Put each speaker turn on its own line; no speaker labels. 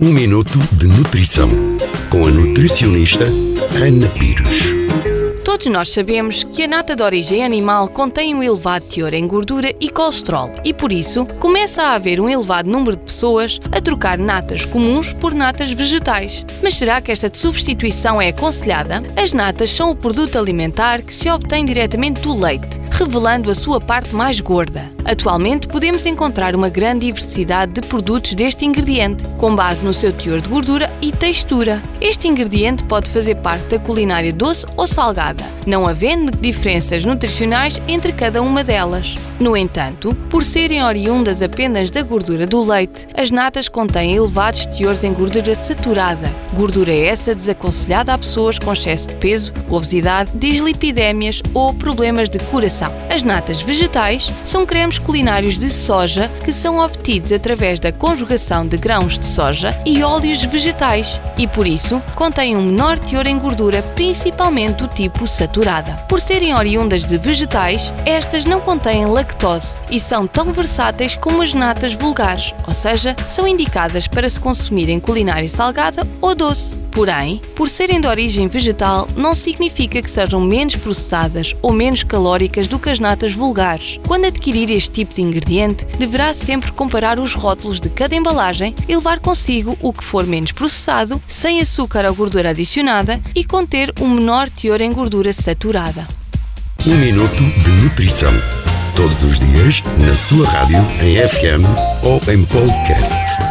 Um minuto de nutrição com a nutricionista Ana Pires.
Todos nós sabemos que a nata de origem animal contém um elevado teor em gordura e colesterol e, por isso, começa a haver um elevado número de pessoas a trocar natas comuns por natas vegetais. Mas será que esta substituição é aconselhada? As natas são o produto alimentar que se obtém diretamente do leite, revelando a sua parte mais gorda. Atualmente podemos encontrar uma grande diversidade de produtos deste ingrediente, com base no seu teor de gordura e textura. Este ingrediente pode fazer parte da culinária doce ou salgada, não havendo diferenças nutricionais entre cada uma delas. No entanto, por serem oriundas apenas da gordura do leite, as natas contêm elevados teores em gordura saturada, gordura essa desaconselhada a pessoas com excesso de peso, obesidade, dislipidémias ou problemas de coração. As natas vegetais são cremes culinários de soja que são obtidos através da conjugação de grãos de soja e óleos vegetais e, por isso, contêm um menor teor em gordura, principalmente do tipo saturada. Por serem oriundas de vegetais, estas não contêm lactose e são tão versáteis como as natas vulgares, ou seja, são indicadas para se consumir em culinária salgada ou doce. Porém, por serem de origem vegetal, não significa que sejam menos processadas ou menos calóricas do que as natas vulgares. Quando adquirir este tipo de ingrediente, deverá sempre comparar os rótulos de cada embalagem e levar consigo o que for menos processado, sem açúcar ou gordura adicionada e conter um menor teor em gordura saturada.
Um minuto de nutrição. Todos os dias, na sua rádio, em FM ou em podcast.